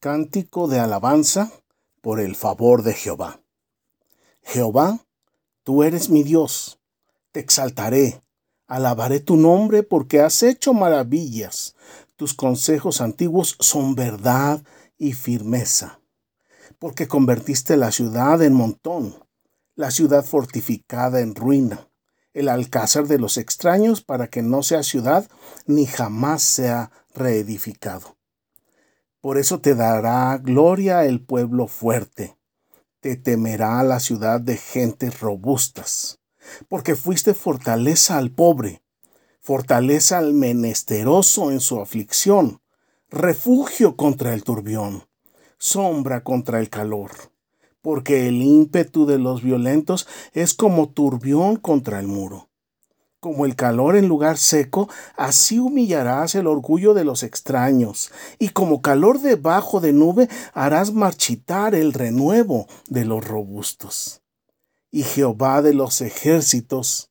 Cántico de alabanza por el favor de Jehová. Jehová, tú eres mi Dios, te exaltaré, alabaré tu nombre porque has hecho maravillas, tus consejos antiguos son verdad y firmeza, porque convertiste la ciudad en montón, la ciudad fortificada en ruina, el alcázar de los extraños para que no sea ciudad ni jamás sea reedificado. Por eso te dará gloria el pueblo fuerte, te temerá la ciudad de gentes robustas, porque fuiste fortaleza al pobre, fortaleza al menesteroso en su aflicción, refugio contra el turbión, sombra contra el calor, porque el ímpetu de los violentos es como turbión contra el muro como el calor en lugar seco, así humillarás el orgullo de los extraños, y como calor debajo de nube harás marchitar el renuevo de los robustos. Y Jehová de los ejércitos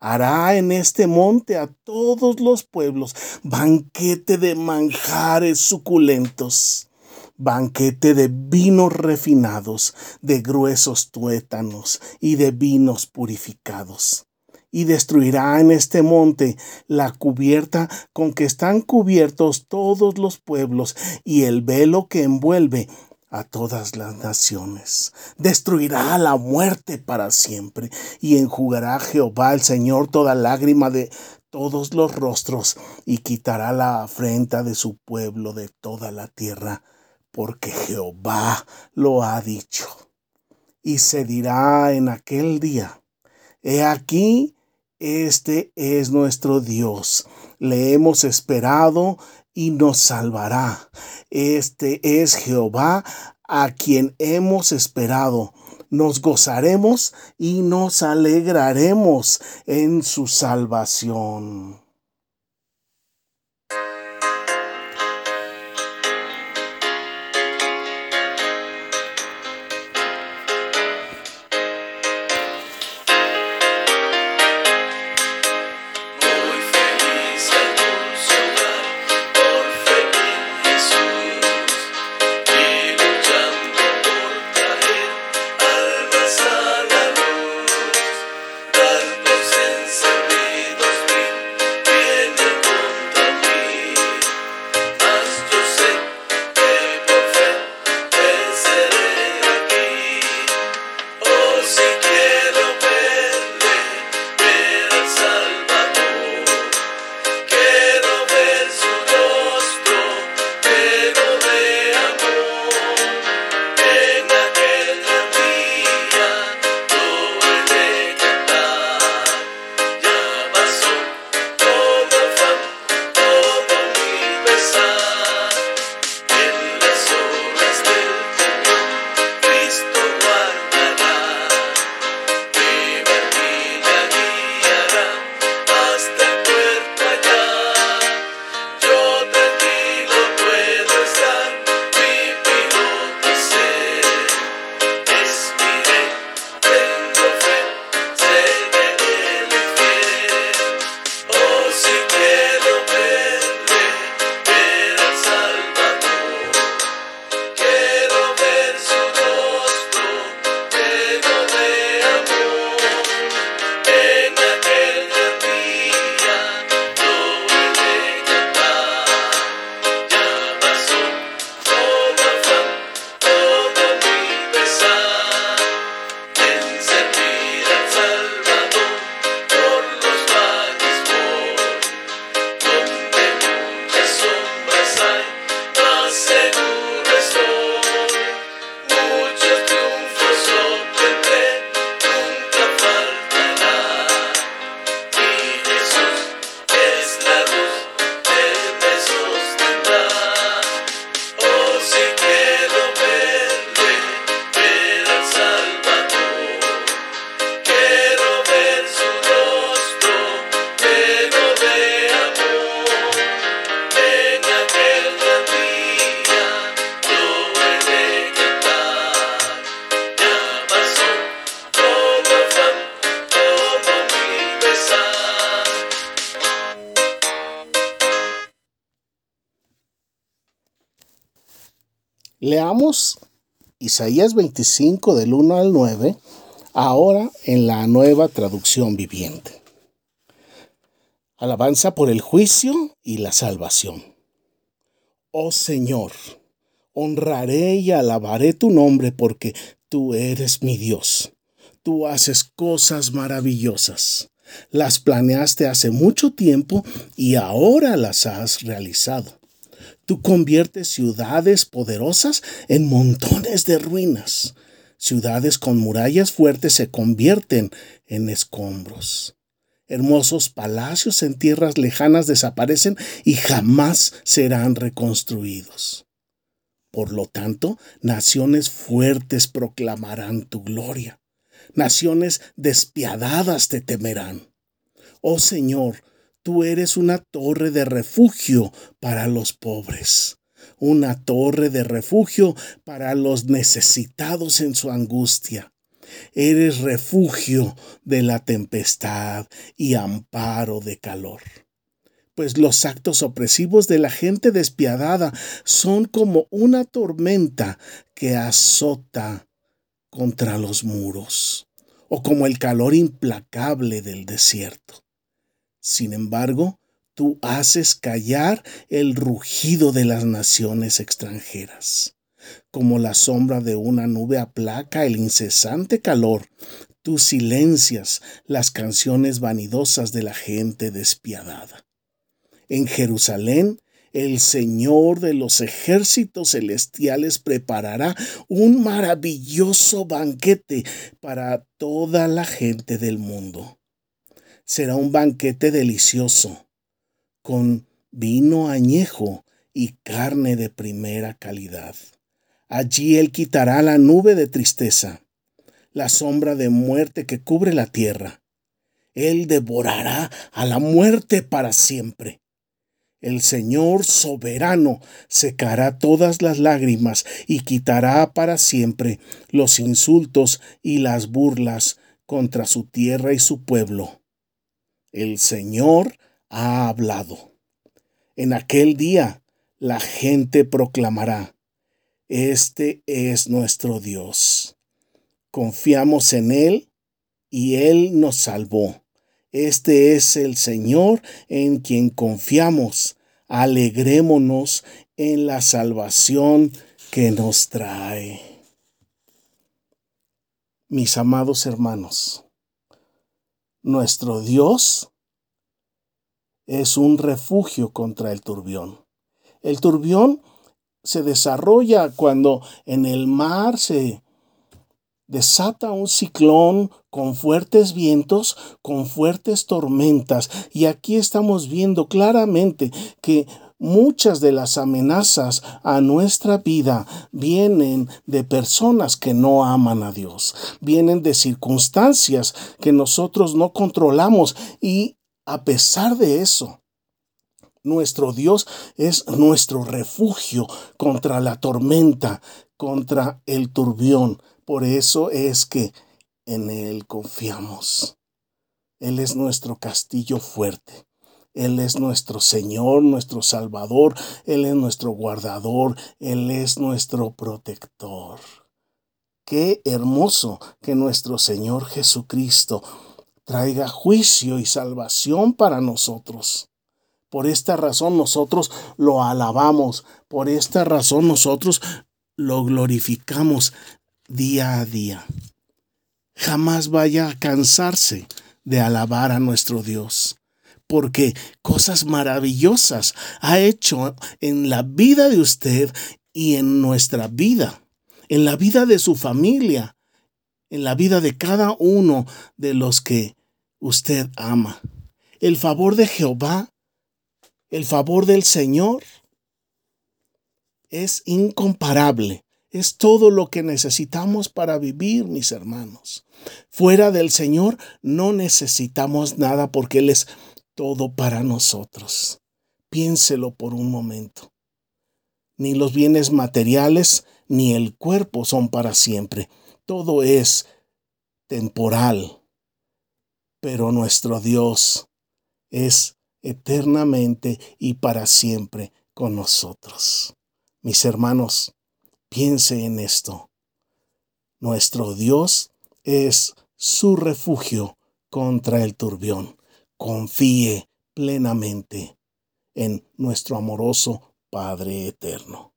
hará en este monte a todos los pueblos banquete de manjares suculentos banquete de vinos refinados, de gruesos tuétanos y de vinos purificados y destruirá en este monte la cubierta con que están cubiertos todos los pueblos y el velo que envuelve a todas las naciones. Destruirá la muerte para siempre y enjugará Jehová el Señor toda lágrima de todos los rostros y quitará la afrenta de su pueblo de toda la tierra, porque Jehová lo ha dicho. Y se dirá en aquel día, He aquí este es nuestro Dios. Le hemos esperado y nos salvará. Este es Jehová a quien hemos esperado. Nos gozaremos y nos alegraremos en su salvación. sun. Leamos Isaías 25 del 1 al 9, ahora en la nueva traducción viviente. Alabanza por el juicio y la salvación. Oh Señor, honraré y alabaré tu nombre porque tú eres mi Dios. Tú haces cosas maravillosas. Las planeaste hace mucho tiempo y ahora las has realizado. Tú conviertes ciudades poderosas en montones de ruinas. Ciudades con murallas fuertes se convierten en escombros. Hermosos palacios en tierras lejanas desaparecen y jamás serán reconstruidos. Por lo tanto, naciones fuertes proclamarán tu gloria. Naciones despiadadas te temerán. Oh Señor, Tú eres una torre de refugio para los pobres, una torre de refugio para los necesitados en su angustia. Eres refugio de la tempestad y amparo de calor. Pues los actos opresivos de la gente despiadada son como una tormenta que azota contra los muros, o como el calor implacable del desierto. Sin embargo, tú haces callar el rugido de las naciones extranjeras. Como la sombra de una nube aplaca el incesante calor, tú silencias las canciones vanidosas de la gente despiadada. En Jerusalén, el Señor de los ejércitos celestiales preparará un maravilloso banquete para toda la gente del mundo será un banquete delicioso, con vino añejo y carne de primera calidad. Allí Él quitará la nube de tristeza, la sombra de muerte que cubre la tierra. Él devorará a la muerte para siempre. El Señor soberano secará todas las lágrimas y quitará para siempre los insultos y las burlas contra su tierra y su pueblo el Señor ha hablado. En aquel día la gente proclamará, Este es nuestro Dios. Confiamos en Él y Él nos salvó. Este es el Señor en quien confiamos. Alegrémonos en la salvación que nos trae. Mis amados hermanos, nuestro Dios es un refugio contra el turbión. El turbión se desarrolla cuando en el mar se desata un ciclón con fuertes vientos, con fuertes tormentas. Y aquí estamos viendo claramente que muchas de las amenazas a nuestra vida vienen de personas que no aman a Dios, vienen de circunstancias que nosotros no controlamos y a pesar de eso, nuestro Dios es nuestro refugio contra la tormenta, contra el turbión. Por eso es que en Él confiamos. Él es nuestro castillo fuerte. Él es nuestro Señor, nuestro Salvador, Él es nuestro guardador, Él es nuestro protector. Qué hermoso que nuestro Señor Jesucristo traiga juicio y salvación para nosotros. Por esta razón nosotros lo alabamos, por esta razón nosotros lo glorificamos día a día. Jamás vaya a cansarse de alabar a nuestro Dios porque cosas maravillosas ha hecho en la vida de usted y en nuestra vida, en la vida de su familia, en la vida de cada uno de los que usted ama. El favor de Jehová, el favor del Señor es incomparable. Es todo lo que necesitamos para vivir, mis hermanos. Fuera del Señor no necesitamos nada porque Él es todo para nosotros. Piénselo por un momento. Ni los bienes materiales ni el cuerpo son para siempre. Todo es temporal. Pero nuestro Dios es eternamente y para siempre con nosotros. Mis hermanos, Piense en esto. Nuestro Dios es su refugio contra el turbión. Confíe plenamente en nuestro amoroso Padre eterno.